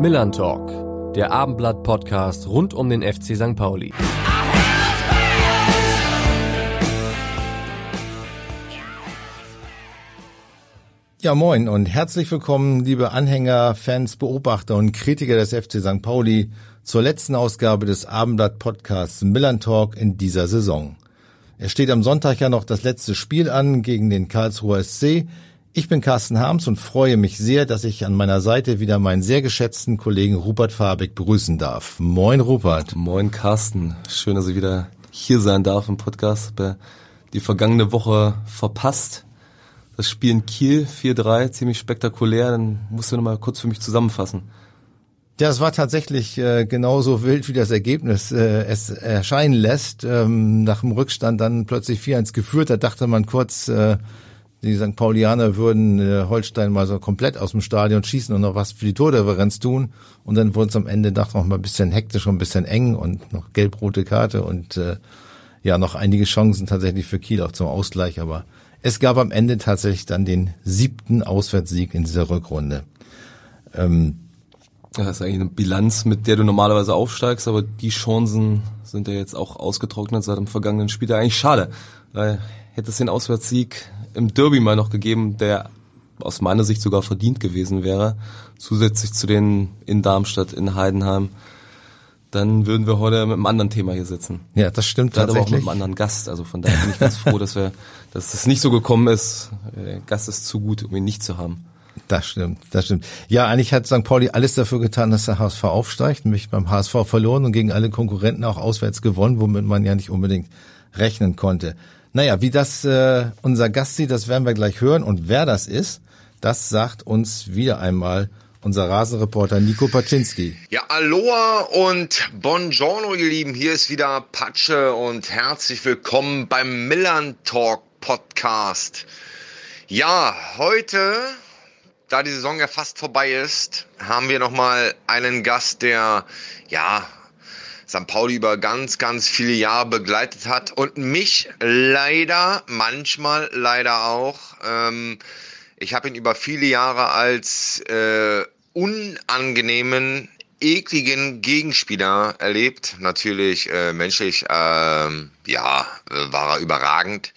Millern Talk, der Abendblatt-Podcast rund um den FC St. Pauli. Ja, moin und herzlich willkommen, liebe Anhänger, Fans, Beobachter und Kritiker des FC St. Pauli zur letzten Ausgabe des Abendblatt-Podcasts Millern Talk in dieser Saison. Es steht am Sonntag ja noch das letzte Spiel an gegen den Karlsruher SC. Ich bin Carsten Harms und freue mich sehr, dass ich an meiner Seite wieder meinen sehr geschätzten Kollegen Rupert Fabek begrüßen darf. Moin Rupert. Moin Carsten. Schön, dass ich wieder hier sein darf im Podcast. Die vergangene Woche verpasst. Das Spiel in Kiel 4-3, ziemlich spektakulär. Dann musst du noch mal kurz für mich zusammenfassen. Ja, es war tatsächlich äh, genauso wild, wie das Ergebnis äh, es erscheinen lässt. Ähm, nach dem Rückstand dann plötzlich 4-1 geführt. Da dachte man kurz, äh, die St. Paulianer würden äh, Holstein mal so komplett aus dem Stadion schießen und noch was für die Tordifferenz tun. Und dann wurde es am Ende doch noch mal ein bisschen hektisch und ein bisschen eng und noch gelb-rote Karte und äh, ja, noch einige Chancen tatsächlich für Kiel auch zum Ausgleich. Aber es gab am Ende tatsächlich dann den siebten Auswärtssieg in dieser Rückrunde. Ähm, das ist eigentlich eine Bilanz, mit der du normalerweise aufsteigst, aber die Chancen sind ja jetzt auch ausgetrocknet seit dem vergangenen Spiel. Eigentlich schade, weil hätte es den Auswärtssieg im Derby mal noch gegeben, der aus meiner Sicht sogar verdient gewesen wäre, zusätzlich zu den in Darmstadt, in Heidenheim, dann würden wir heute mit einem anderen Thema hier sitzen. Ja, das stimmt Gerade tatsächlich. Aber auch mit einem anderen Gast. Also von daher bin ich ganz froh, dass wir, dass es nicht so gekommen ist. Der Gast ist zu gut, um ihn nicht zu haben. Das stimmt, das stimmt. Ja, eigentlich hat St. Pauli alles dafür getan, dass der HSV aufsteigt, nämlich beim HSV verloren und gegen alle Konkurrenten auch auswärts gewonnen, womit man ja nicht unbedingt rechnen konnte. Naja, wie das äh, unser Gast sieht, das werden wir gleich hören. Und wer das ist, das sagt uns wieder einmal unser Rasenreporter Nico Paczynski. Ja, Aloha und Buongiorno, ihr Lieben. Hier ist wieder Patsche und herzlich willkommen beim Millern Talk Podcast. Ja, heute da die Saison ja fast vorbei ist, haben wir nochmal einen Gast, der, ja, St. Pauli über ganz, ganz viele Jahre begleitet hat und mich leider, manchmal leider auch, ähm, ich habe ihn über viele Jahre als äh, unangenehmen, ekligen Gegenspieler erlebt. Natürlich äh, menschlich, ähm, ja, äh, war er überragend.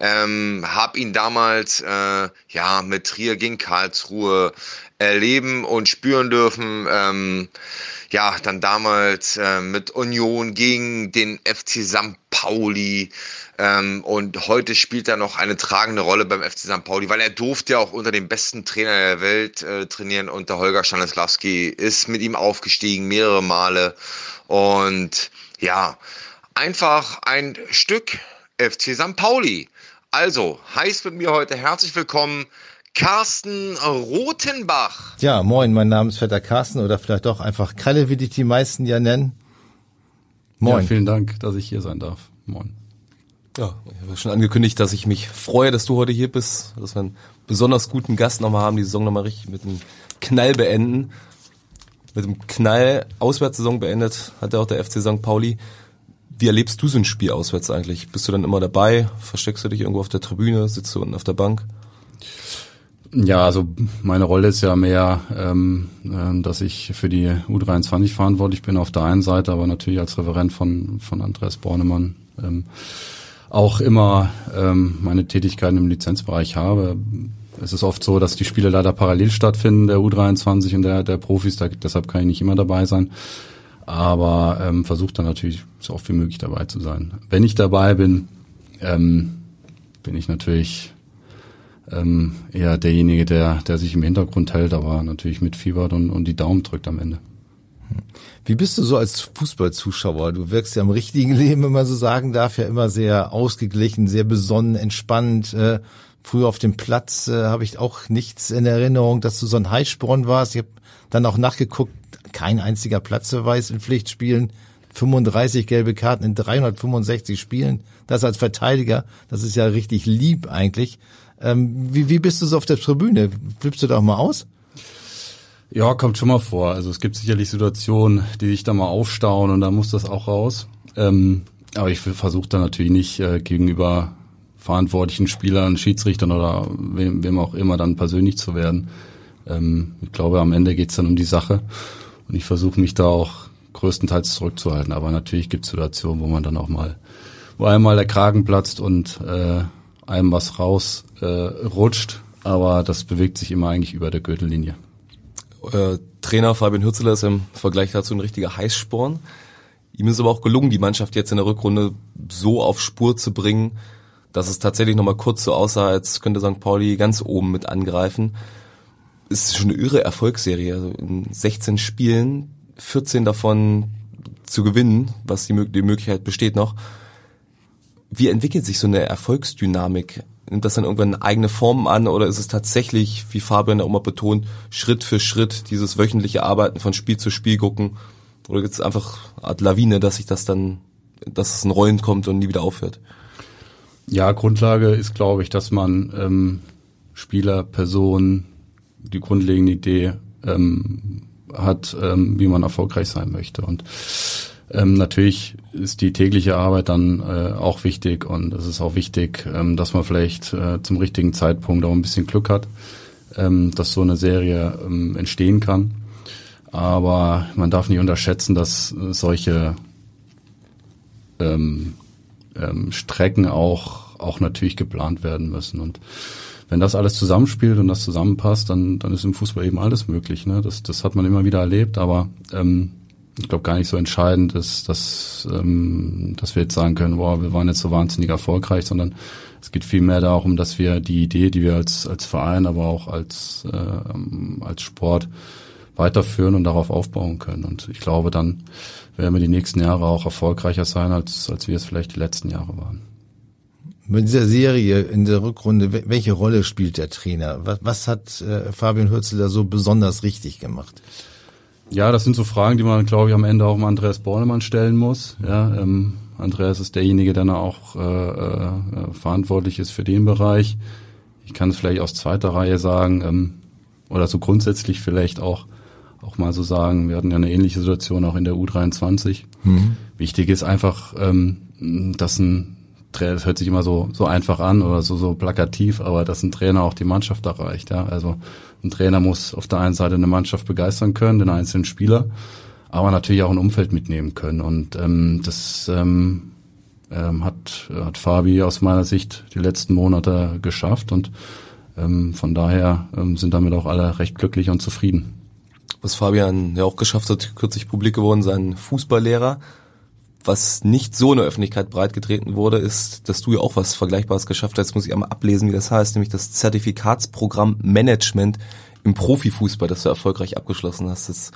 Ähm, hab ihn damals äh, ja mit Trier gegen Karlsruhe erleben und spüren dürfen. Ähm, ja, dann damals äh, mit Union gegen den FC St. Pauli. Ähm, und heute spielt er noch eine tragende Rolle beim FC St. Pauli, weil er durfte ja auch unter dem besten Trainer der Welt äh, trainieren, unter Holger Stanislawski, ist mit ihm aufgestiegen mehrere Male. Und ja, einfach ein Stück FC St. Pauli. Also, heißt mit mir heute herzlich willkommen Carsten Rotenbach. Ja, moin, mein Name ist Vetter Carsten oder vielleicht doch einfach Kalle, wie dich die meisten ja nennen. Moin. Ja, vielen Dank, dass ich hier sein darf. Moin. Ja, ich habe schon angekündigt, dass ich mich freue, dass du heute hier bist, dass wir einen besonders guten Gast nochmal haben, die Saison nochmal richtig mit einem Knall beenden. Mit einem Knall Auswärtssaison beendet hat ja auch der FC St. Pauli. Wie erlebst du so ein Spiel auswärts eigentlich? Bist du dann immer dabei? Versteckst du dich irgendwo auf der Tribüne? Sitzt du unten auf der Bank? Ja, also meine Rolle ist ja mehr, ähm, äh, dass ich für die U23 verantwortlich bin auf der einen Seite, aber natürlich als Referent von, von Andreas Bornemann ähm, auch immer ähm, meine Tätigkeiten im Lizenzbereich habe. Es ist oft so, dass die Spiele leider parallel stattfinden, der U23 und der, der Profis, da, deshalb kann ich nicht immer dabei sein. Aber ähm, versuche dann natürlich so oft wie möglich dabei zu sein. Wenn ich dabei bin, ähm, bin ich natürlich ähm, eher derjenige, der, der sich im Hintergrund hält, aber natürlich mitfiebert und, und die Daumen drückt am Ende. Wie bist du so als Fußballzuschauer? Du wirkst ja im richtigen Leben, wenn man so sagen darf, ja immer sehr ausgeglichen, sehr besonnen, entspannt. Äh, früher auf dem Platz äh, habe ich auch nichts in Erinnerung, dass du so ein Heißsporn warst. Ich habe dann auch nachgeguckt, kein einziger Platzverweis in Pflichtspielen. 35 gelbe Karten in 365 Spielen. Das als Verteidiger, das ist ja richtig lieb eigentlich. Ähm, wie, wie bist du so auf der Tribüne? Flippst du da auch mal aus? Ja, kommt schon mal vor. Also es gibt sicherlich Situationen, die sich da mal aufstauen und da muss das auch raus. Ähm, aber ich versuche da natürlich nicht äh, gegenüber verantwortlichen Spielern, Schiedsrichtern oder wem, wem auch immer dann persönlich zu werden. Ähm, ich glaube, am Ende geht's dann um die Sache und ich versuche mich da auch größtenteils zurückzuhalten. Aber natürlich gibt es Situationen, wo man dann auch mal, wo einmal der Kragen platzt und äh, einem was raus äh, aber das bewegt sich immer eigentlich über der Gürtellinie. Euer Trainer Fabian Hürzeler ist im Vergleich dazu ein richtiger Heißsporn. Ihm ist aber auch gelungen, die Mannschaft jetzt in der Rückrunde so auf Spur zu bringen, dass es tatsächlich nochmal kurz so aussah, als könnte St. Pauli ganz oben mit angreifen. Es ist schon eine irre Erfolgsserie. Also in 16 Spielen, 14 davon zu gewinnen, was die, die Möglichkeit besteht noch. Wie entwickelt sich so eine Erfolgsdynamik? Nimmt das dann irgendwann eigene Formen an oder ist es tatsächlich, wie Fabian auch mal betont, Schritt für Schritt dieses wöchentliche Arbeiten von Spiel zu Spiel gucken? Oder gibt es einfach eine Art Lawine, dass sich das dann, dass es in Rollen kommt und nie wieder aufhört? Ja, Grundlage ist, glaube ich, dass man ähm, Spieler, Personen, die grundlegende Idee ähm, hat, ähm, wie man erfolgreich sein möchte. Und ähm, natürlich ist die tägliche Arbeit dann äh, auch wichtig und es ist auch wichtig, ähm, dass man vielleicht äh, zum richtigen Zeitpunkt auch ein bisschen Glück hat, ähm, dass so eine Serie ähm, entstehen kann. Aber man darf nicht unterschätzen, dass solche ähm, ähm, Strecken auch, auch natürlich geplant werden müssen. Und wenn das alles zusammenspielt und das zusammenpasst, dann, dann ist im Fußball eben alles möglich. Ne? Das, das hat man immer wieder erlebt, aber ähm, ich glaube gar nicht so entscheidend ist, dass, ähm, dass wir jetzt sagen können, wow, wir waren jetzt so wahnsinnig erfolgreich, sondern es geht vielmehr darum, dass wir die Idee, die wir als, als Verein, aber auch als, äh, als Sport weiterführen und darauf aufbauen können. Und ich glaube, dann werden wir die nächsten Jahre auch erfolgreicher sein, als, als wir es vielleicht die letzten Jahre waren. Bei dieser Serie in der Rückrunde, welche Rolle spielt der Trainer? Was, was hat äh, Fabian Hürzel da so besonders richtig gemacht? Ja, das sind so Fragen, die man, glaube ich, am Ende auch mal Andreas Bornemann stellen muss. Ja, ähm, Andreas ist derjenige, der dann auch äh, äh, verantwortlich ist für den Bereich. Ich kann es vielleicht aus zweiter Reihe sagen, ähm, oder so grundsätzlich vielleicht auch auch mal so sagen, wir hatten ja eine ähnliche Situation auch in der U23. Mhm. Wichtig ist einfach, ähm, dass ein Trainer, das hört sich immer so, so einfach an oder so, so plakativ, aber dass ein Trainer auch die Mannschaft erreicht. Ja? Also ein Trainer muss auf der einen Seite eine Mannschaft begeistern können, den einzelnen Spieler, aber natürlich auch ein Umfeld mitnehmen können. Und ähm, das ähm, ähm, hat, hat Fabi aus meiner Sicht die letzten Monate geschafft und ähm, von daher ähm, sind damit auch alle recht glücklich und zufrieden was Fabian ja auch geschafft hat, kürzlich publik geworden, sein Fußballlehrer. Was nicht so in der Öffentlichkeit breitgetreten wurde, ist, dass du ja auch was Vergleichbares geschafft hast. Jetzt muss ich einmal ablesen, wie das heißt, nämlich das Zertifikatsprogramm Management im Profifußball, das du erfolgreich abgeschlossen hast. Das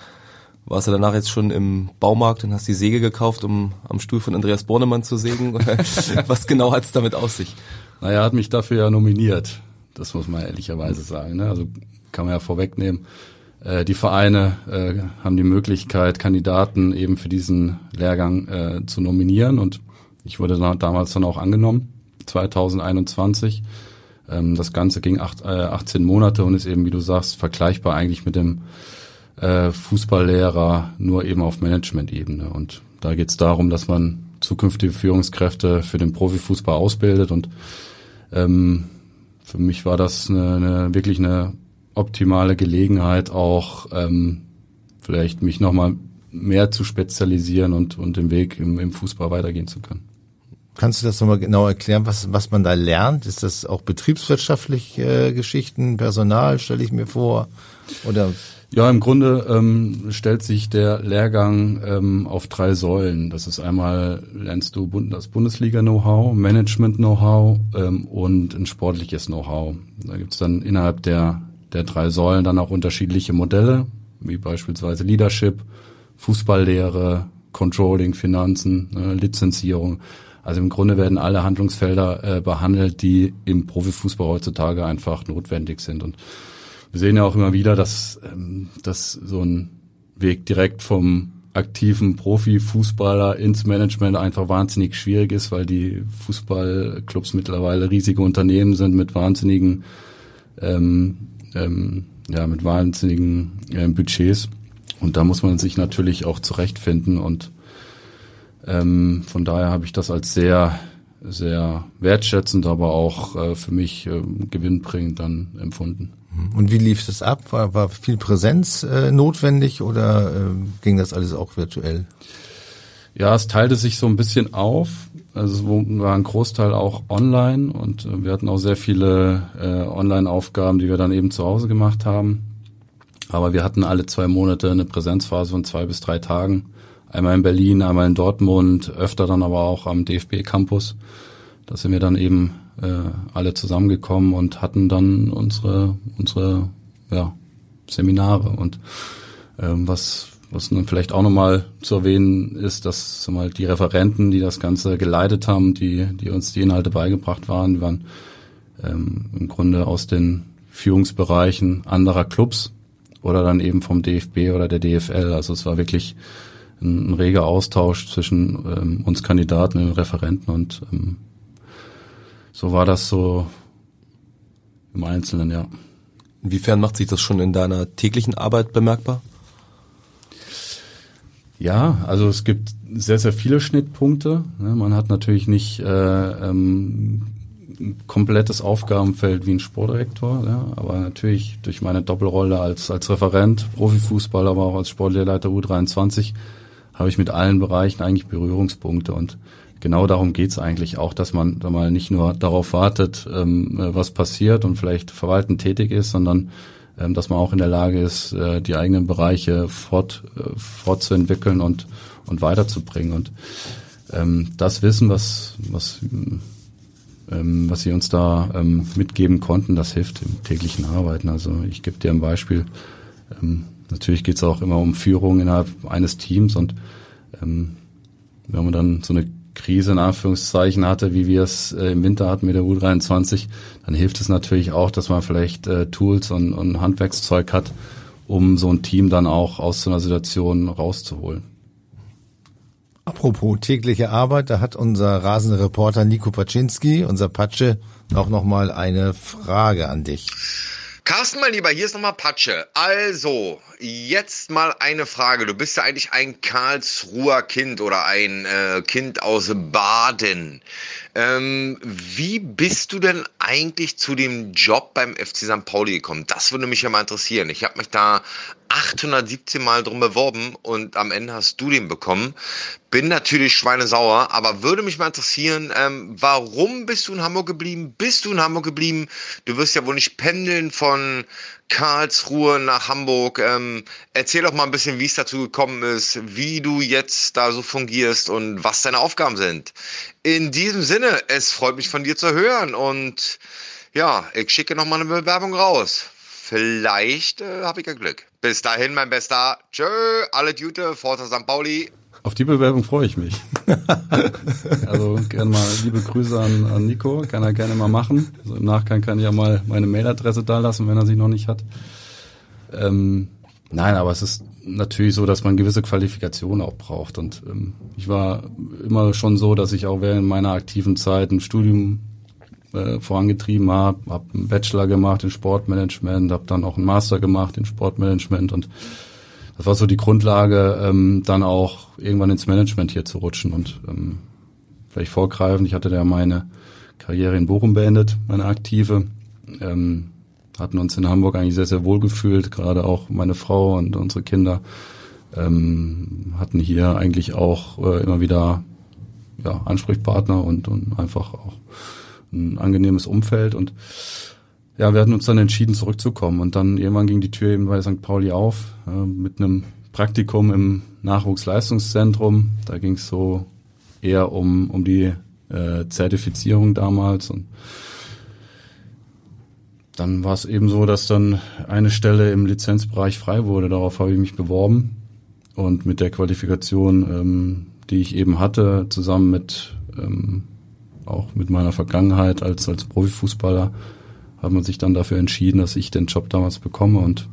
warst du danach jetzt schon im Baumarkt und hast die Säge gekauft, um am Stuhl von Andreas Bornemann zu sägen? was genau hat es damit aus sich? Naja, er hat mich dafür ja nominiert. Das muss man ehrlicherweise sagen. Ne? Also kann man ja vorwegnehmen. Äh, die Vereine äh, haben die Möglichkeit, Kandidaten eben für diesen Lehrgang äh, zu nominieren und ich wurde da, damals dann auch angenommen, 2021. Ähm, das Ganze ging acht, äh, 18 Monate und ist eben, wie du sagst, vergleichbar eigentlich mit dem äh, Fußballlehrer, nur eben auf Management-Ebene. Und da geht es darum, dass man zukünftige Führungskräfte für den Profifußball ausbildet und ähm, für mich war das eine, eine, wirklich eine optimale Gelegenheit, auch ähm, vielleicht mich nochmal mehr zu spezialisieren und, und den Weg im, im Fußball weitergehen zu können. Kannst du das nochmal genau erklären, was, was man da lernt? Ist das auch betriebswirtschaftliche äh, Geschichten, Personal, stelle ich mir vor? Oder? Ja, im Grunde ähm, stellt sich der Lehrgang ähm, auf drei Säulen. Das ist einmal lernst du das Bundesliga-Know-how, Management-Know-how ähm, und ein sportliches Know-how. Da gibt's dann innerhalb der der drei Säulen dann auch unterschiedliche Modelle, wie beispielsweise Leadership, Fußballlehre, Controlling, Finanzen, äh, Lizenzierung. Also im Grunde werden alle Handlungsfelder äh, behandelt, die im Profifußball heutzutage einfach notwendig sind. Und wir sehen ja auch immer wieder, dass, ähm, dass so ein Weg direkt vom aktiven Profifußballer ins Management einfach wahnsinnig schwierig ist, weil die Fußballclubs mittlerweile riesige Unternehmen sind mit wahnsinnigen ähm, ähm, ja, mit wahnsinnigen äh, Budgets. Und da muss man sich natürlich auch zurechtfinden. Und ähm, von daher habe ich das als sehr, sehr wertschätzend, aber auch äh, für mich äh, gewinnbringend dann empfunden. Und wie lief das ab? War, war viel Präsenz äh, notwendig oder äh, ging das alles auch virtuell? Ja, es teilte sich so ein bisschen auf. Also es war ein Großteil auch online und äh, wir hatten auch sehr viele äh, Online-Aufgaben, die wir dann eben zu Hause gemacht haben. Aber wir hatten alle zwei Monate eine Präsenzphase von zwei bis drei Tagen. Einmal in Berlin, einmal in Dortmund, öfter dann aber auch am DFB-Campus. Da sind wir dann eben äh, alle zusammengekommen und hatten dann unsere unsere ja, Seminare und ähm, was was dann vielleicht auch nochmal zu erwähnen ist, dass mal die Referenten, die das Ganze geleitet haben, die die uns die Inhalte beigebracht waren, die waren ähm, im Grunde aus den Führungsbereichen anderer Clubs oder dann eben vom DFB oder der DFL. Also es war wirklich ein, ein reger Austausch zwischen ähm, uns Kandidaten, den Referenten und ähm, so war das so im Einzelnen, ja. Inwiefern macht sich das schon in deiner täglichen Arbeit bemerkbar? Ja, also es gibt sehr, sehr viele Schnittpunkte. Ne? Man hat natürlich nicht äh, ähm, ein komplettes Aufgabenfeld wie ein Sportdirektor, ja, aber natürlich durch meine Doppelrolle als, als Referent, Profifußballer, aber auch als Sportlehrleiter U23 habe ich mit allen Bereichen eigentlich Berührungspunkte und genau darum geht's eigentlich auch, dass man da mal nicht nur darauf wartet, ähm, äh, was passiert und vielleicht verwaltend tätig ist, sondern ähm, dass man auch in der Lage ist, äh, die eigenen Bereiche fort, äh, fortzuentwickeln und, und weiterzubringen. Und ähm, das Wissen, was, was, ähm, was sie uns da ähm, mitgeben konnten, das hilft im täglichen Arbeiten. Also ich gebe dir ein Beispiel. Ähm, natürlich geht's auch immer um Führung innerhalb eines Teams und ähm, wenn man dann so eine Krise in Anführungszeichen hatte, wie wir es äh, im Winter hatten mit der U23, dann hilft es natürlich auch, dass man vielleicht äh, Tools und, und Handwerkszeug hat, um so ein Team dann auch aus so einer Situation rauszuholen. Apropos tägliche Arbeit, da hat unser rasende Reporter Nico Paczynski, unser Patsche, auch nochmal eine Frage an dich. Carsten, mein Lieber, hier ist nochmal Patsche. Also, jetzt mal eine Frage. Du bist ja eigentlich ein Karlsruher Kind oder ein äh, Kind aus Baden. Ähm, wie bist du denn eigentlich zu dem Job beim FC St. Pauli gekommen? Das würde mich ja mal interessieren. Ich habe mich da 817 Mal drum beworben und am Ende hast du den bekommen. Bin natürlich schweinesauer, aber würde mich mal interessieren, ähm, warum bist du in Hamburg geblieben? Bist du in Hamburg geblieben? Du wirst ja wohl nicht pendeln von Karlsruhe nach Hamburg. Ähm, erzähl doch mal ein bisschen, wie es dazu gekommen ist, wie du jetzt da so fungierst und was deine Aufgaben sind. In diesem Sinne, es freut mich von dir zu hören und ja, ich schicke noch mal eine Bewerbung raus. Vielleicht äh, habe ich ja Glück. Bis dahin, mein Bester. Tschö, alle Gute, Forza St. Pauli. Auf die Bewerbung freue ich mich. also gerne mal liebe Grüße an, an Nico, kann er gerne mal machen. Also Im Nachgang kann ich ja mal meine Mailadresse da lassen, wenn er sie noch nicht hat. Ähm, nein, aber es ist natürlich so, dass man gewisse Qualifikationen auch braucht. Und ähm, ich war immer schon so, dass ich auch während meiner aktiven Zeit ein Studium äh, vorangetrieben habe, habe einen Bachelor gemacht in Sportmanagement, habe dann auch einen Master gemacht in Sportmanagement und das war so die Grundlage, ähm, dann auch irgendwann ins Management hier zu rutschen und ähm, vielleicht vorgreifend. Ich hatte ja meine Karriere in Bochum beendet, meine aktive. Ähm, hatten uns in Hamburg eigentlich sehr, sehr wohl gefühlt, gerade auch meine Frau und unsere Kinder ähm, hatten hier eigentlich auch äh, immer wieder ja, Ansprechpartner und, und einfach auch ein angenehmes Umfeld und ja, wir hatten uns dann entschieden, zurückzukommen. Und dann irgendwann ging die Tür eben bei St. Pauli auf, äh, mit einem Praktikum im Nachwuchsleistungszentrum. Da ging es so eher um, um die äh, Zertifizierung damals. Und dann war es eben so, dass dann eine Stelle im Lizenzbereich frei wurde. Darauf habe ich mich beworben. Und mit der Qualifikation, ähm, die ich eben hatte, zusammen mit ähm, auch mit meiner Vergangenheit als, als Profifußballer, hat man sich dann dafür entschieden, dass ich den Job damals bekomme und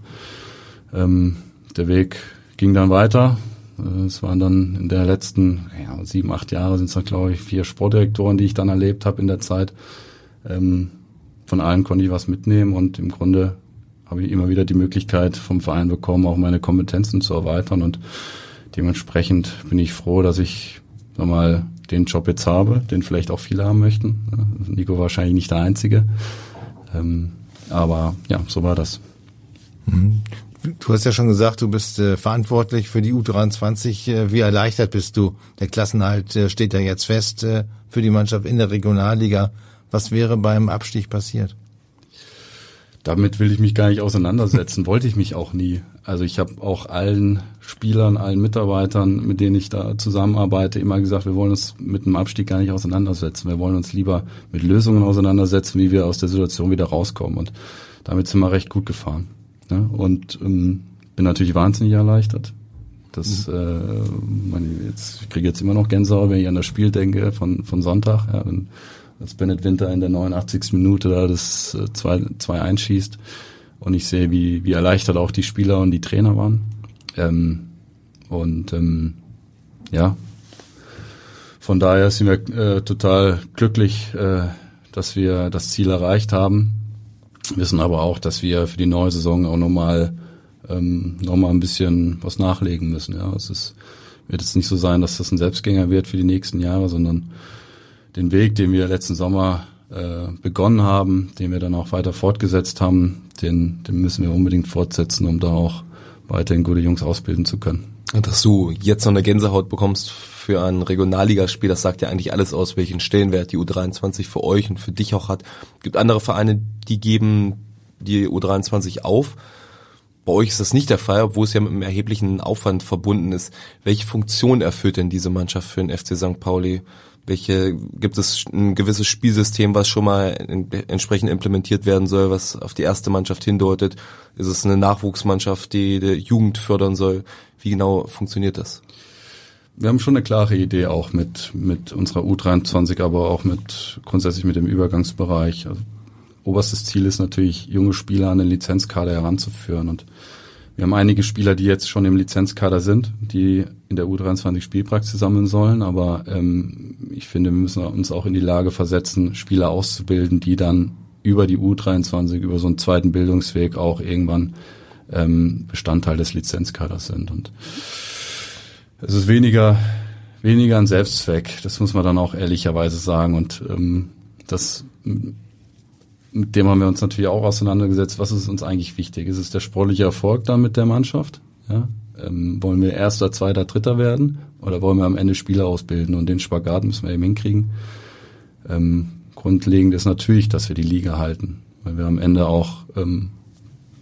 ähm, der Weg ging dann weiter. Äh, es waren dann in der letzten ja, sieben, acht Jahre sind es dann, glaube ich, vier Sportdirektoren, die ich dann erlebt habe in der Zeit. Ähm, von allen konnte ich was mitnehmen und im Grunde habe ich immer wieder die Möglichkeit vom Verein bekommen, auch meine Kompetenzen zu erweitern und dementsprechend bin ich froh, dass ich nochmal den Job jetzt habe, den vielleicht auch viele haben möchten. Nico wahrscheinlich nicht der Einzige. Ähm, Aber ja, so war das. Mhm. Du hast ja schon gesagt, du bist äh, verantwortlich für die U23. Äh, wie erleichtert bist du? Der Klassenhalt äh, steht ja jetzt fest äh, für die Mannschaft in der Regionalliga. Was wäre beim Abstieg passiert? Damit will ich mich gar nicht auseinandersetzen, wollte ich mich auch nie. Also ich habe auch allen Spielern, allen Mitarbeitern, mit denen ich da zusammenarbeite, immer gesagt, wir wollen uns mit dem Abstieg gar nicht auseinandersetzen. Wir wollen uns lieber mit Lösungen auseinandersetzen, wie wir aus der Situation wieder rauskommen. Und damit sind wir recht gut gefahren. Ne? Und ähm, bin natürlich wahnsinnig erleichtert. Das, mhm. äh, meine, jetzt, ich kriege jetzt immer noch Gänsehaut, wenn ich an das Spiel denke von, von Sonntag, ja, wenn, als Bennett Winter in der 89. Minute da das 2 äh, zwei einschießt und ich sehe, wie, wie erleichtert auch die Spieler und die Trainer waren. Ähm, und ähm, ja, von daher sind wir äh, total glücklich, äh, dass wir das Ziel erreicht haben wissen aber auch, dass wir für die neue Saison auch nochmal ähm, noch ein bisschen was nachlegen müssen. Ja, es ist, wird jetzt nicht so sein, dass das ein Selbstgänger wird für die nächsten Jahre, sondern den Weg, den wir letzten Sommer äh, begonnen haben, den wir dann auch weiter fortgesetzt haben, den, den müssen wir unbedingt fortsetzen, um da auch weiterhin gute Jungs ausbilden zu können. Dass du jetzt noch eine Gänsehaut bekommst für ein Regionalligaspiel, das sagt ja eigentlich alles aus, welchen Stellenwert die U23 für euch und für dich auch hat. Es gibt andere Vereine, die geben die U23 auf. Bei euch ist das nicht der Fall, obwohl es ja mit einem erheblichen Aufwand verbunden ist. Welche Funktion erfüllt denn diese Mannschaft für den FC St. Pauli? Welche gibt es ein gewisses Spielsystem, was schon mal entsprechend implementiert werden soll, was auf die erste Mannschaft hindeutet? Ist es eine Nachwuchsmannschaft, die die Jugend fördern soll? Wie genau funktioniert das? wir haben schon eine klare Idee auch mit, mit unserer U23, aber auch mit grundsätzlich mit dem Übergangsbereich. Also, oberstes Ziel ist natürlich, junge Spieler an den Lizenzkader heranzuführen. Und wir haben einige Spieler, die jetzt schon im Lizenzkader sind, die in der U23 Spielpraxis sammeln sollen. Aber ähm, ich finde, wir müssen uns auch in die Lage versetzen, Spieler auszubilden, die dann über die U23, über so einen zweiten Bildungsweg auch irgendwann ähm, Bestandteil des Lizenzkaders sind. Und es ist weniger, weniger ein Selbstzweck. Das muss man dann auch ehrlicherweise sagen. Und ähm, das, mit dem haben wir uns natürlich auch auseinandergesetzt. Was ist uns eigentlich wichtig? Ist es der sportliche Erfolg dann mit der Mannschaft? Ja? Ähm, wollen wir Erster, Zweiter, Dritter werden? Oder wollen wir am Ende Spieler ausbilden? Und den Spagat müssen wir eben hinkriegen. Ähm, grundlegend ist natürlich, dass wir die Liga halten. Weil wir am Ende auch, ähm,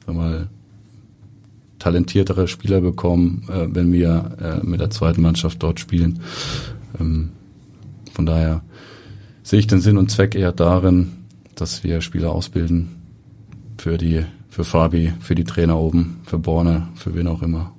mal talentiertere Spieler bekommen, äh, wenn wir äh, mit der zweiten Mannschaft dort spielen. Ähm, von daher sehe ich den Sinn und Zweck eher darin, dass wir Spieler ausbilden für die, für Fabi, für die Trainer oben, für Borne, für wen auch immer.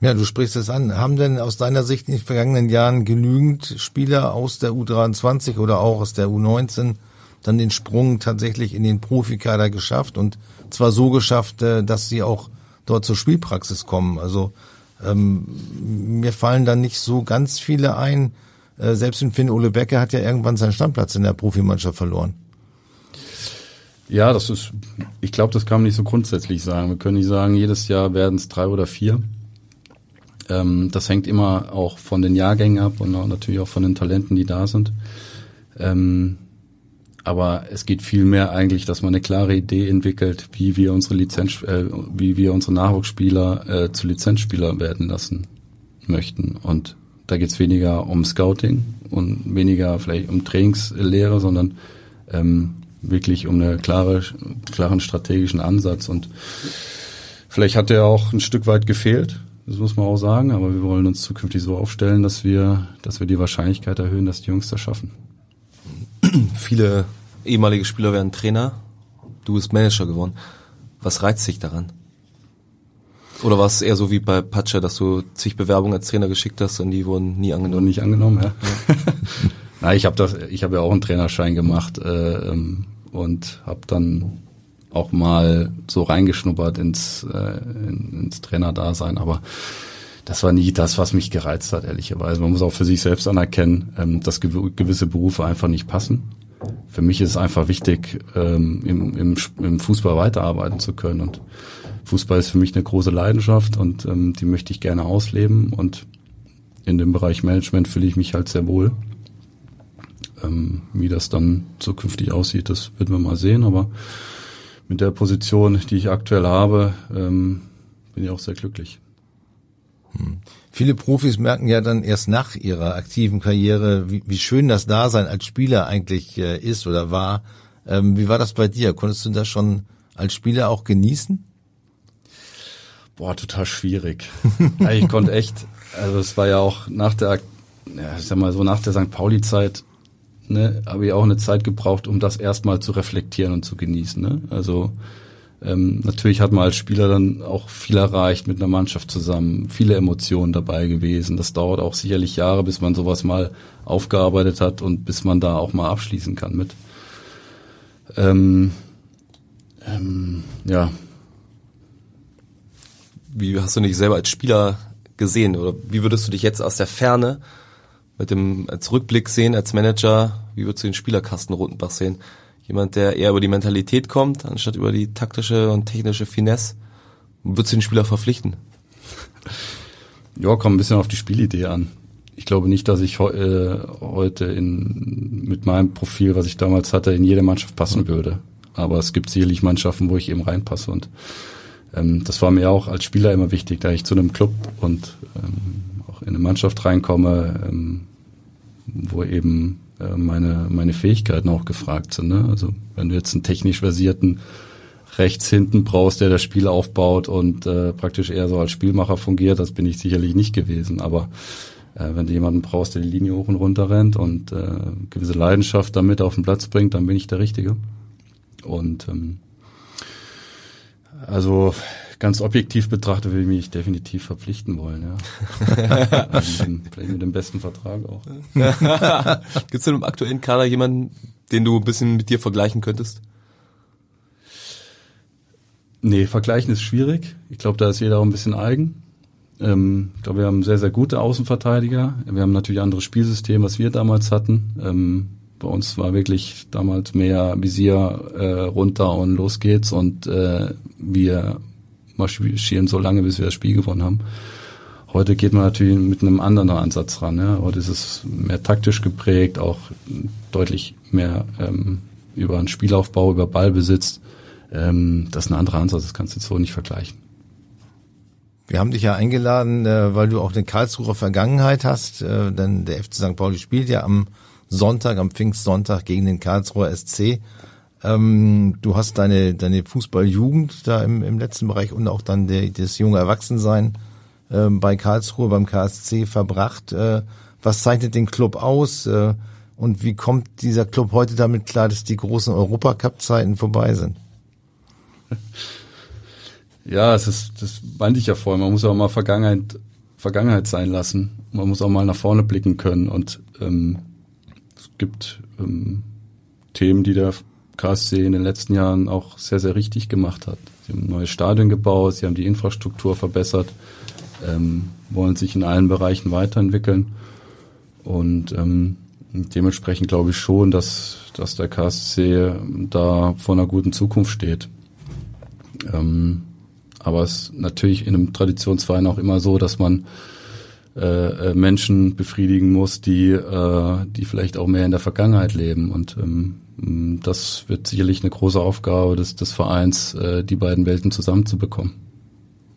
Ja, du sprichst es an. Haben denn aus deiner Sicht in den vergangenen Jahren genügend Spieler aus der U23 oder auch aus der U19 dann den Sprung tatsächlich in den Profikader geschafft und zwar so geschafft, äh, dass sie auch dort zur Spielpraxis kommen. Also ähm, mir fallen da nicht so ganz viele ein. Äh, selbst in Finn Ole Becker hat ja irgendwann seinen Stammplatz in der Profimannschaft verloren. Ja, das ist, ich glaube, das kann man nicht so grundsätzlich sagen. Wir können nicht sagen, jedes Jahr werden es drei oder vier. Ähm, das hängt immer auch von den Jahrgängen ab und auch natürlich auch von den Talenten, die da sind. Ähm, aber es geht vielmehr eigentlich, dass man eine klare Idee entwickelt, wie wir unsere Lizenz, äh, wie wir unsere Nachwuchsspieler äh, zu Lizenzspieler werden lassen möchten. Und da geht es weniger um Scouting und weniger vielleicht um Trainingslehre, sondern ähm, wirklich um eine klare, klaren strategischen Ansatz. Und vielleicht hat der auch ein Stück weit gefehlt. Das muss man auch sagen, aber wir wollen uns zukünftig so aufstellen, dass wir, dass wir die Wahrscheinlichkeit erhöhen, dass die Jungs das schaffen. Viele ehemalige Spieler werden Trainer, du bist Manager geworden. Was reizt dich daran? Oder war es eher so wie bei Patscha, dass du zig Bewerbungen als Trainer geschickt hast und die wurden nie angenommen? nicht angenommen, ja. Na, ich habe das, ich habe ja auch einen Trainerschein gemacht äh, ähm, und habe dann auch mal so reingeschnuppert ins, äh, ins Trainerdasein, aber das war nie das, was mich gereizt hat, ehrlicherweise. Man muss auch für sich selbst anerkennen, ähm, dass gewisse Berufe einfach nicht passen für mich ist es einfach wichtig, ähm, im, im, im Fußball weiterarbeiten zu können. Und Fußball ist für mich eine große Leidenschaft und ähm, die möchte ich gerne ausleben. Und in dem Bereich Management fühle ich mich halt sehr wohl. Ähm, wie das dann zukünftig aussieht, das werden wir mal sehen. Aber mit der Position, die ich aktuell habe, ähm, bin ich auch sehr glücklich. Hm. Viele Profis merken ja dann erst nach ihrer aktiven Karriere, wie, wie schön das Dasein als Spieler eigentlich äh, ist oder war. Ähm, wie war das bei dir? Konntest du das schon als Spieler auch genießen? Boah, total schwierig. ich konnte echt, also es war ja auch nach der, ja, ich sag mal so nach der St. Pauli-Zeit, ne, habe ich auch eine Zeit gebraucht, um das erstmal zu reflektieren und zu genießen. Ne? Also ähm, natürlich hat man als Spieler dann auch viel erreicht mit einer Mannschaft zusammen, viele Emotionen dabei gewesen. Das dauert auch sicherlich Jahre, bis man sowas mal aufgearbeitet hat und bis man da auch mal abschließen kann mit. Ähm, ähm, ja. Wie hast du dich selber als Spieler gesehen oder wie würdest du dich jetzt aus der Ferne mit dem als Rückblick sehen, als Manager, wie würdest du den Spielerkasten Rotenbach sehen? Jemand, der eher über die Mentalität kommt, anstatt über die taktische und technische Finesse. Würdest du den Spieler verpflichten? Ja, kommt ein bisschen auf die Spielidee an. Ich glaube nicht, dass ich äh, heute in, mit meinem Profil, was ich damals hatte, in jede Mannschaft passen würde. Aber es gibt sicherlich Mannschaften, wo ich eben reinpasse. Und ähm, das war mir auch als Spieler immer wichtig, da ich zu einem Club und ähm, auch in eine Mannschaft reinkomme, ähm, wo eben äh, meine, meine Fähigkeiten auch gefragt sind. Ne? Also wenn du jetzt einen technisch versierten rechts hinten brauchst, der das Spiel aufbaut und äh, praktisch eher so als Spielmacher fungiert, das bin ich sicherlich nicht gewesen. Aber äh, wenn du jemanden brauchst, der die Linie hoch und runter rennt und äh, gewisse Leidenschaft damit auf den Platz bringt, dann bin ich der Richtige. Und ähm, also ganz objektiv betrachtet würde ich mich definitiv verpflichten wollen, ja. vielleicht mit dem besten Vertrag auch. Gibt es denn im aktuellen Kader jemanden, den du ein bisschen mit dir vergleichen könntest? Nee, vergleichen ist schwierig. Ich glaube, da ist jeder auch ein bisschen eigen. Ähm, ich glaube, wir haben sehr, sehr gute Außenverteidiger. Wir haben natürlich ein anderes Spielsystem, was wir damals hatten. Ähm, bei uns war wirklich damals mehr Visier äh, runter und los geht's und äh, wir marschieren so lange, bis wir das Spiel gewonnen haben. Heute geht man natürlich mit einem anderen Ansatz ran. Ja. Heute ist es mehr taktisch geprägt, auch deutlich mehr ähm, über einen Spielaufbau, über Ballbesitz. Ähm, das ist ein anderer Ansatz, das kannst du jetzt so nicht vergleichen. Wir haben dich ja eingeladen, äh, weil du auch eine Karlsruher Vergangenheit hast, äh, denn der FC St. Pauli spielt ja am Sonntag, am Pfingstsonntag gegen den Karlsruher SC. Ähm, du hast deine, deine Fußballjugend da im, im letzten Bereich und auch dann der, das junge Erwachsensein äh, bei Karlsruhe, beim KSC verbracht. Äh, was zeichnet den Club aus? Äh, und wie kommt dieser Club heute damit klar, dass die großen Europacup-Zeiten vorbei sind? Ja, es ist, das meinte ich ja vorher. Man muss auch mal Vergangenheit, Vergangenheit sein lassen. Man muss auch mal nach vorne blicken können. Und ähm, es gibt ähm, Themen, die der KSC in den letzten Jahren auch sehr, sehr richtig gemacht hat. Sie haben neue Stadien gebaut, sie haben die Infrastruktur verbessert, ähm, wollen sich in allen Bereichen weiterentwickeln. Und ähm, dementsprechend glaube ich schon, dass, dass der KSC da vor einer guten Zukunft steht. Ähm, aber es ist natürlich in einem Traditionsverein auch immer so, dass man äh, äh, Menschen befriedigen muss, die, äh, die vielleicht auch mehr in der Vergangenheit leben. Und ähm, das wird sicherlich eine große Aufgabe des, des Vereins, äh, die beiden Welten zusammenzubekommen.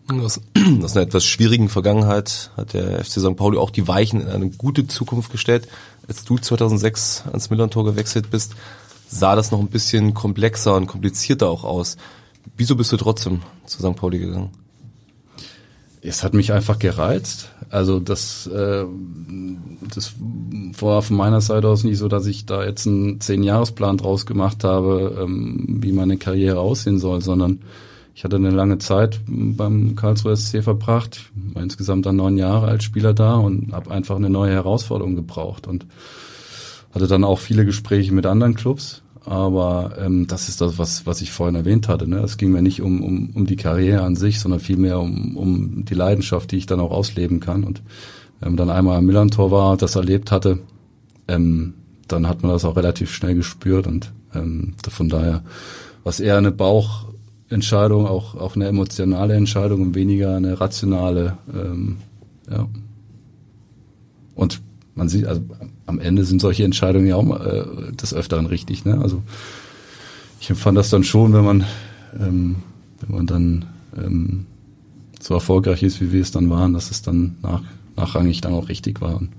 Aus, aus einer etwas schwierigen Vergangenheit hat der FC St. Pauli auch die Weichen in eine gute Zukunft gestellt. Als du 2006 ans Millern-Tor gewechselt bist, sah das noch ein bisschen komplexer und komplizierter auch aus. Wieso bist du trotzdem zu St. Pauli gegangen? Es hat mich einfach gereizt. Also das, äh, das war von meiner Seite aus nicht so, dass ich da jetzt einen Zehn-Jahres-Plan draus gemacht habe, ähm, wie meine Karriere aussehen soll, sondern ich hatte eine lange Zeit beim Karlsruhe SC verbracht, war insgesamt dann neun Jahre als Spieler da und habe einfach eine neue Herausforderung gebraucht und hatte dann auch viele Gespräche mit anderen Clubs, aber ähm, das ist das, was, was ich vorhin erwähnt hatte. Ne? Es ging mir nicht um, um, um die Karriere an sich, sondern vielmehr um, um die Leidenschaft, die ich dann auch ausleben kann. Und man dann einmal am Millantor war, das erlebt hatte, ähm, dann hat man das auch relativ schnell gespürt. Und ähm, von daher was eher eine Bauchentscheidung, auch, auch eine emotionale Entscheidung und weniger eine rationale. Ähm, ja. Und man sieht, also am Ende sind solche Entscheidungen ja auch äh, des Öfteren richtig. Ne? Also ich empfand das dann schon, wenn man ähm, wenn man dann ähm, so erfolgreich ist, wie wir es dann waren, dass es dann nach, nachrangig dann auch richtig war. Und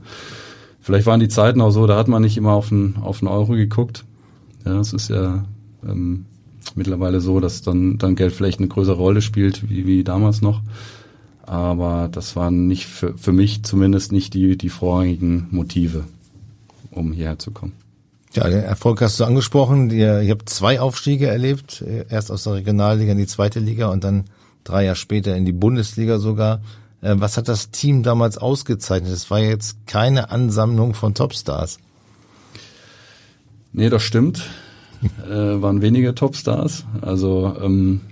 vielleicht waren die Zeiten auch so, da hat man nicht immer auf den, auf den Euro geguckt. Ja, es ist ja ähm, mittlerweile so, dass dann, dann Geld vielleicht eine größere Rolle spielt, wie, wie damals noch. Aber das waren nicht für, für mich zumindest nicht die, die vorrangigen Motive, um hierher zu kommen. Ja, den Erfolg hast du angesprochen. Ihr, ihr habt zwei Aufstiege erlebt. Erst aus der Regionalliga in die zweite Liga und dann drei Jahre später in die Bundesliga sogar. Äh, was hat das Team damals ausgezeichnet? Es war jetzt keine Ansammlung von Topstars. Nee, das stimmt. äh, waren weniger Topstars. Also ähm,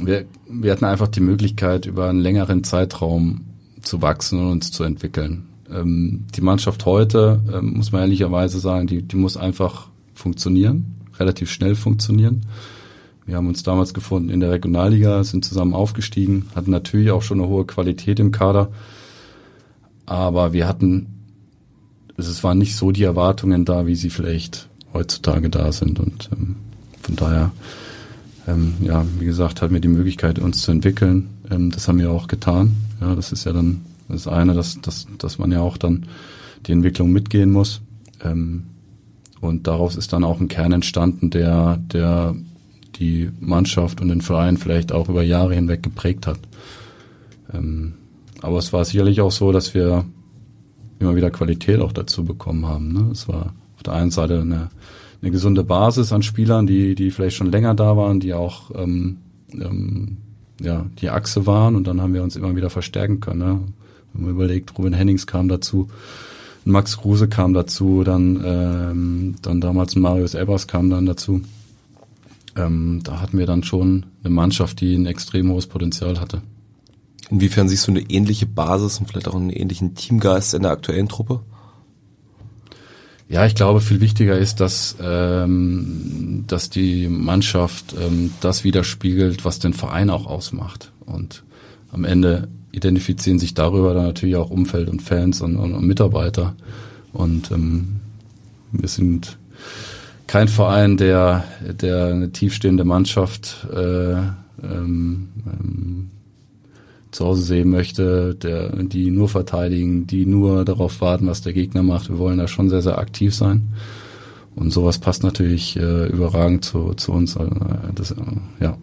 wir, wir hatten einfach die Möglichkeit, über einen längeren Zeitraum zu wachsen und uns zu entwickeln. Ähm, die Mannschaft heute, ähm, muss man ehrlicherweise sagen, die, die muss einfach funktionieren, relativ schnell funktionieren. Wir haben uns damals gefunden in der Regionalliga, sind zusammen aufgestiegen, hatten natürlich auch schon eine hohe Qualität im Kader, aber wir hatten, es waren nicht so die Erwartungen da, wie sie vielleicht heutzutage da sind und ähm, von daher, ähm, ja, wie gesagt, hatten wir die Möglichkeit, uns zu entwickeln. Ähm, das haben wir auch getan. Ja, das ist ja dann das eine, dass, dass, dass man ja auch dann die Entwicklung mitgehen muss. Ähm, und daraus ist dann auch ein Kern entstanden, der, der die Mannschaft und den Verein vielleicht auch über Jahre hinweg geprägt hat. Ähm, aber es war sicherlich auch so, dass wir immer wieder Qualität auch dazu bekommen haben. Ne? Es war auf der einen Seite eine, eine gesunde Basis an Spielern, die, die vielleicht schon länger da waren, die auch ähm, ähm, ja, die Achse waren und dann haben wir uns immer wieder verstärken können. Ne? Wenn man überlegt, Ruben Hennings kam dazu, Max Kruse kam dazu, dann, ähm, dann damals Marius Ebers kam dann dazu. Ähm, da hatten wir dann schon eine Mannschaft, die ein extrem hohes Potenzial hatte. Inwiefern siehst du eine ähnliche Basis und vielleicht auch einen ähnlichen Teamgeist in der aktuellen Truppe? Ja, ich glaube, viel wichtiger ist, dass, ähm, dass die Mannschaft ähm, das widerspiegelt, was den Verein auch ausmacht. Und am Ende identifizieren sich darüber dann natürlich auch Umfeld und Fans und, und, und Mitarbeiter. Und ähm, wir sind kein Verein, der, der eine tiefstehende Mannschaft äh, ähm, ähm, zu Hause sehen möchte, der, die nur verteidigen, die nur darauf warten, was der Gegner macht. Wir wollen da schon sehr, sehr aktiv sein. Und sowas passt natürlich äh, überragend zu, zu uns. Also, äh, das, äh, ja.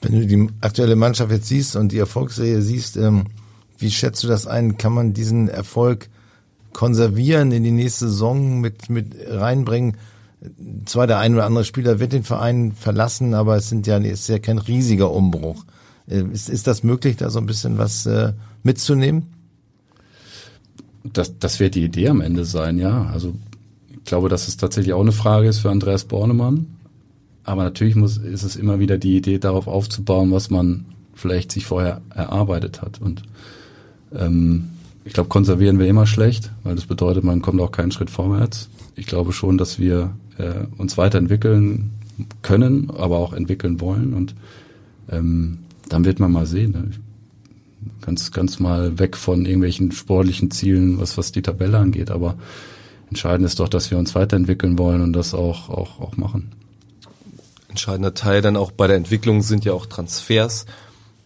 Wenn du die aktuelle Mannschaft jetzt siehst und die Erfolgsserie siehst, ähm, wie schätzt du das ein? Kann man diesen Erfolg konservieren in die nächste Saison mit, mit reinbringen? Zwar der ein oder andere Spieler wird den Verein verlassen, aber es sind ja, ist ja kein riesiger Umbruch. Äh, ist, ist das möglich, da so ein bisschen was äh, mitzunehmen? Das, das wird die Idee am Ende sein, ja. Also ich glaube, dass es tatsächlich auch eine Frage ist für Andreas Bornemann. Aber natürlich muss, ist es immer wieder die Idee, darauf aufzubauen, was man vielleicht sich vorher erarbeitet hat. Und ähm, ich glaube, konservieren wir immer schlecht, weil das bedeutet, man kommt auch keinen Schritt vorwärts. Ich glaube schon, dass wir äh, uns weiterentwickeln können, aber auch entwickeln wollen. Und ähm, dann wird man mal sehen. Ne? Ganz, ganz mal weg von irgendwelchen sportlichen Zielen, was, was die Tabelle angeht. Aber entscheidend ist doch, dass wir uns weiterentwickeln wollen und das auch, auch, auch machen. Entscheidender Teil dann auch bei der Entwicklung sind ja auch Transfers.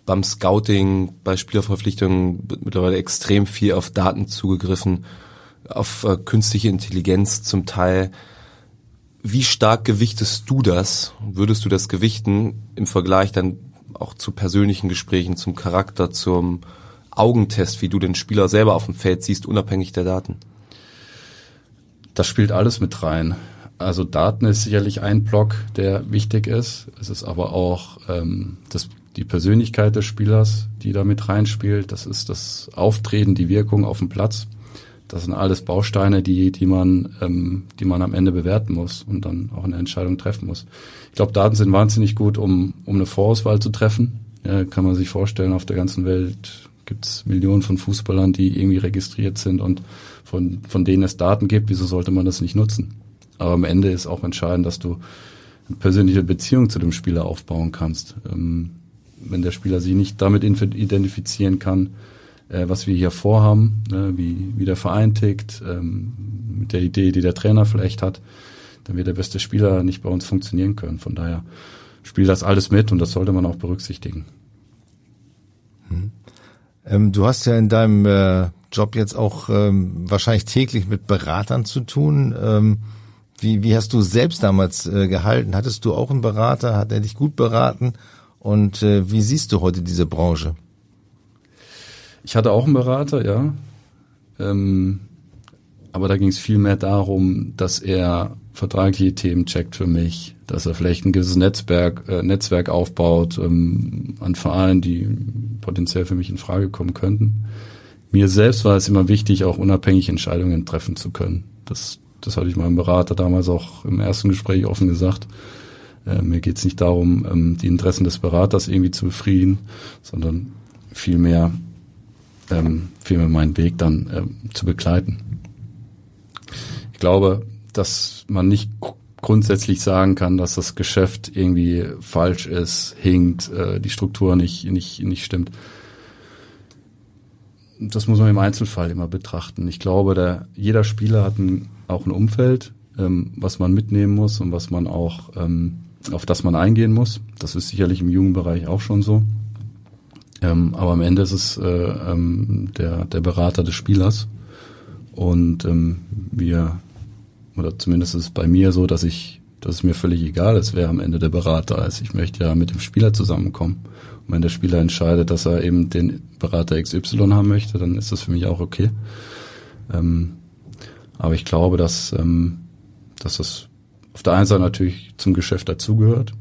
Beim Scouting, bei Spielerverpflichtungen wird mittlerweile extrem viel auf Daten zugegriffen, auf äh, künstliche Intelligenz zum Teil. Wie stark gewichtest du das? Würdest du das gewichten im Vergleich dann auch zu persönlichen Gesprächen, zum Charakter, zum Augentest, wie du den Spieler selber auf dem Feld siehst, unabhängig der Daten? Das spielt alles mit rein. Also Daten ist sicherlich ein Block, der wichtig ist. Es ist aber auch ähm, das, die Persönlichkeit des Spielers, die da mit reinspielt. Das ist das Auftreten, die Wirkung auf dem Platz. Das sind alles Bausteine, die, die man, ähm, die man am Ende bewerten muss und dann auch eine Entscheidung treffen muss. Ich glaube, Daten sind wahnsinnig gut, um, um eine Vorauswahl zu treffen. Ja, kann man sich vorstellen, auf der ganzen Welt gibt es Millionen von Fußballern, die irgendwie registriert sind und von, von denen es Daten gibt. Wieso sollte man das nicht nutzen? Aber am Ende ist auch entscheidend, dass du eine persönliche Beziehung zu dem Spieler aufbauen kannst. Ähm, wenn der Spieler sich nicht damit identifizieren kann, äh, was wir hier vorhaben, ne, wie, wie der Verein tickt, ähm, mit der Idee, die der Trainer vielleicht hat, dann wird der beste Spieler nicht bei uns funktionieren können. Von daher spielt das alles mit und das sollte man auch berücksichtigen. Hm. Ähm, du hast ja in deinem äh, Job jetzt auch ähm, wahrscheinlich täglich mit Beratern zu tun. Wie, wie hast du selbst damals äh, gehalten? Hattest du auch einen Berater? Hat er dich gut beraten? Und äh, wie siehst du heute diese Branche? Ich hatte auch einen Berater, ja. Ähm, aber da ging es viel mehr darum, dass er vertragliche Themen checkt für mich, dass er vielleicht ein gewisses Netzwerk, äh, Netzwerk aufbaut ähm, an Vereinen, die potenziell für mich in Frage kommen könnten. Mir selbst war es immer wichtig, auch unabhängig Entscheidungen treffen zu können. Das, das hatte ich meinem Berater damals auch im ersten Gespräch offen gesagt. Äh, mir geht es nicht darum, ähm, die Interessen des Beraters irgendwie zu befrieden, sondern vielmehr, ähm, vielmehr meinen Weg dann ähm, zu begleiten. Ich glaube, dass man nicht grundsätzlich sagen kann, dass das Geschäft irgendwie falsch ist, hinkt, äh, die Struktur nicht, nicht, nicht stimmt. Das muss man im Einzelfall immer betrachten. Ich glaube, der, jeder Spieler hat ein, auch ein Umfeld, ähm, was man mitnehmen muss und was man auch, ähm, auf das man eingehen muss. Das ist sicherlich im Jugendbereich auch schon so. Ähm, aber am Ende ist es äh, ähm, der, der Berater des Spielers. Und ähm, wir oder zumindest ist es bei mir so, dass ich, dass es mir völlig egal ist, wer am Ende der Berater ist. Ich möchte ja mit dem Spieler zusammenkommen. Und wenn der Spieler entscheidet, dass er eben den Berater XY haben möchte, dann ist das für mich auch okay. Ähm, aber ich glaube, dass, ähm, dass das auf der einen Seite natürlich zum Geschäft dazugehört,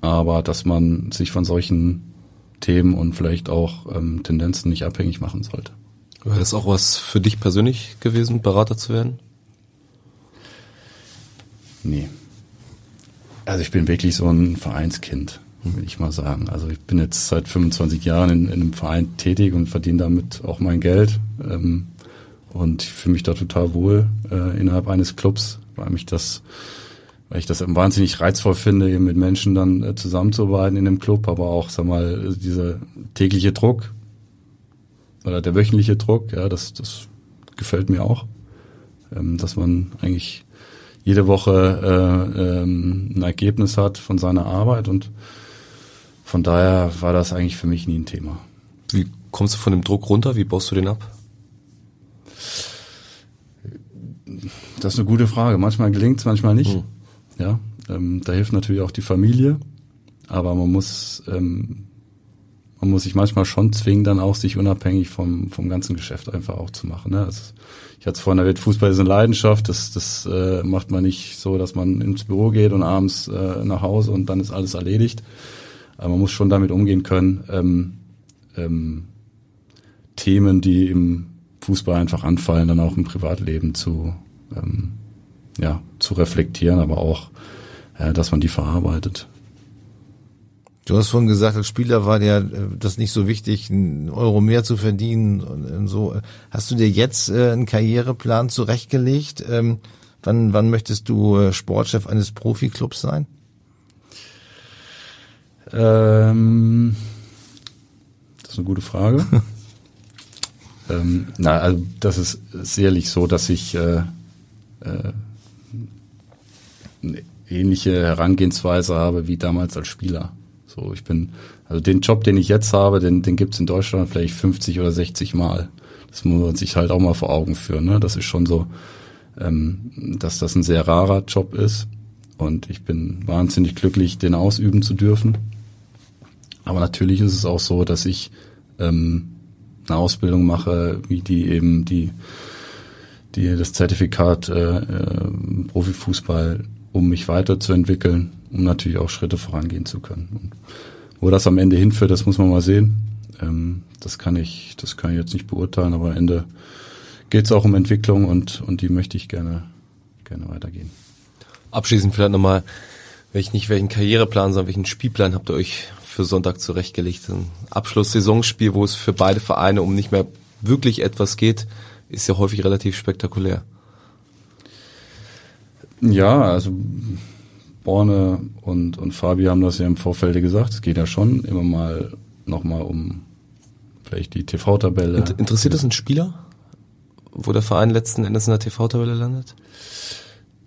aber dass man sich von solchen Themen und vielleicht auch ähm, Tendenzen nicht abhängig machen sollte. Wäre das auch was für dich persönlich gewesen, Berater zu werden? Nee. Also ich bin wirklich so ein Vereinskind, will ich mal sagen. Also ich bin jetzt seit 25 Jahren in, in einem Verein tätig und verdiene damit auch mein Geld. Ähm, und ich fühle mich da total wohl äh, innerhalb eines Clubs, weil mich das, weil ich das wahnsinnig reizvoll finde, eben mit Menschen dann äh, zusammenzuarbeiten in dem Club, aber auch, sag mal, dieser tägliche Druck oder der wöchentliche Druck, ja, das, das gefällt mir auch, ähm, dass man eigentlich jede Woche äh, ähm, ein Ergebnis hat von seiner Arbeit und von daher war das eigentlich für mich nie ein Thema. Wie kommst du von dem Druck runter? Wie baust du den ab? Das ist eine gute Frage. Manchmal gelingt es, manchmal nicht. Hm. Ja, ähm, da hilft natürlich auch die Familie, aber man muss ähm, man muss sich manchmal schon zwingen, dann auch sich unabhängig vom vom ganzen Geschäft einfach auch zu machen. Ne? Also, ich hatte es vorhin erwähnt, Fußball ist eine Leidenschaft. Das, das äh, macht man nicht so, dass man ins Büro geht und abends äh, nach Hause und dann ist alles erledigt. Aber man muss schon damit umgehen können, ähm, ähm, Themen, die im Fußball einfach anfallen, dann auch im Privatleben zu, ähm, ja, zu reflektieren, aber auch, äh, dass man die verarbeitet. Du hast vorhin gesagt, als Spieler war dir äh, das nicht so wichtig, einen Euro mehr zu verdienen und so. Hast du dir jetzt äh, einen Karriereplan zurechtgelegt? Ähm, wann, wann möchtest du äh, Sportchef eines Profiklubs sein? Ähm, das ist eine gute Frage. ähm, na, also das ist sicherlich so, dass ich äh, äh, eine ähnliche Herangehensweise habe wie damals als Spieler. So, ich bin, also den Job, den ich jetzt habe, den, den gibt's in Deutschland vielleicht 50 oder 60 Mal. Das muss man sich halt auch mal vor Augen führen. Ne? Das ist schon so, ähm, dass das ein sehr rarer Job ist. Und ich bin wahnsinnig glücklich, den ausüben zu dürfen. Aber natürlich ist es auch so, dass ich ähm, eine Ausbildung mache, wie die eben die, die das Zertifikat äh, äh, Profifußball, um mich weiterzuentwickeln um natürlich auch Schritte vorangehen zu können. Und wo das am Ende hinführt, das muss man mal sehen. Ähm, das kann ich, das kann ich jetzt nicht beurteilen, aber am Ende geht es auch um Entwicklung und, und die möchte ich gerne, gerne weitergehen. Abschließend vielleicht nochmal, welchen nicht welchen Karriereplan, sondern welchen Spielplan habt ihr euch für Sonntag zurechtgelegt? Ein Abschluss-Saisonspiel, wo es für beide Vereine um nicht mehr wirklich etwas geht, ist ja häufig relativ spektakulär. Ja, also Borne und, und Fabi haben das ja im Vorfeld gesagt. Es geht ja schon immer mal nochmal um vielleicht die TV-Tabelle. Interessiert das einen Spieler, wo der Verein letzten Endes in der TV-Tabelle landet?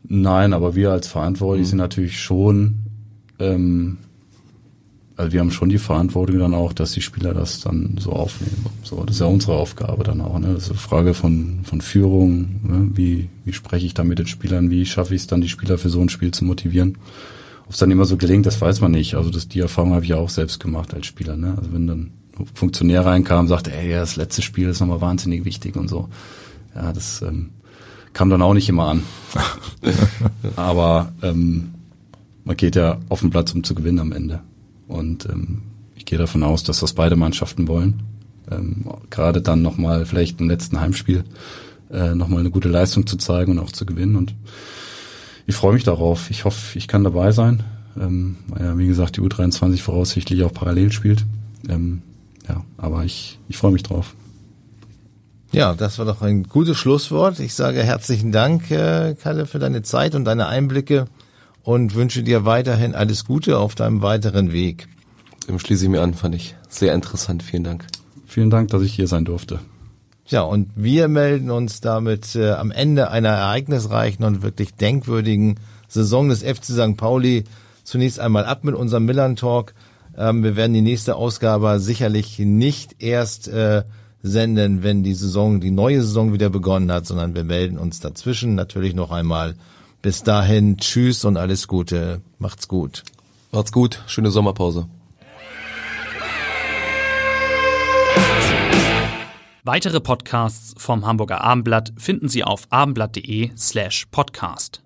Nein, aber wir als Verantwortlich mhm. sind natürlich schon, ähm, also wir haben schon die Verantwortung dann auch, dass die Spieler das dann so aufnehmen. So, das ist ja unsere Aufgabe dann auch. Ne? Das ist eine Frage von, von Führung. Ne? Wie, wie spreche ich da mit den Spielern? Wie schaffe ich es dann, die Spieler für so ein Spiel zu motivieren? Ob es dann immer so gelingt, das weiß man nicht. Also das, die Erfahrung habe ich ja auch selbst gemacht als Spieler. Ne? Also wenn dann Funktionär reinkam, sagte, ey, ja, das letzte Spiel ist nochmal wahnsinnig wichtig und so. Ja, das ähm, kam dann auch nicht immer an. Aber ähm, man geht ja auf den Platz, um zu gewinnen am Ende. Und ähm, ich gehe davon aus, dass das beide Mannschaften wollen. Ähm, gerade dann nochmal vielleicht im letzten Heimspiel äh, nochmal eine gute Leistung zu zeigen und auch zu gewinnen. Und ich freue mich darauf. Ich hoffe, ich kann dabei sein. Ähm, weil ja, wie gesagt, die U23 voraussichtlich auch parallel spielt. Ähm, ja, aber ich, ich freue mich drauf. Ja, das war doch ein gutes Schlusswort. Ich sage herzlichen Dank, äh, Kalle, für deine Zeit und deine Einblicke und wünsche dir weiterhin alles Gute auf deinem weiteren Weg. Dem schließe ich mir an, fand ich sehr interessant. Vielen Dank. Vielen Dank, dass ich hier sein durfte. Ja, und wir melden uns damit äh, am Ende einer ereignisreichen und wirklich denkwürdigen Saison des FC St. Pauli zunächst einmal ab mit unserem Millern Talk. Ähm, wir werden die nächste Ausgabe sicherlich nicht erst äh, senden, wenn die Saison, die neue Saison wieder begonnen hat, sondern wir melden uns dazwischen natürlich noch einmal. Bis dahin, tschüss und alles Gute. Macht's gut. Macht's gut. Schöne Sommerpause. Weitere Podcasts vom Hamburger Abendblatt finden Sie auf abendblatt.de slash podcast.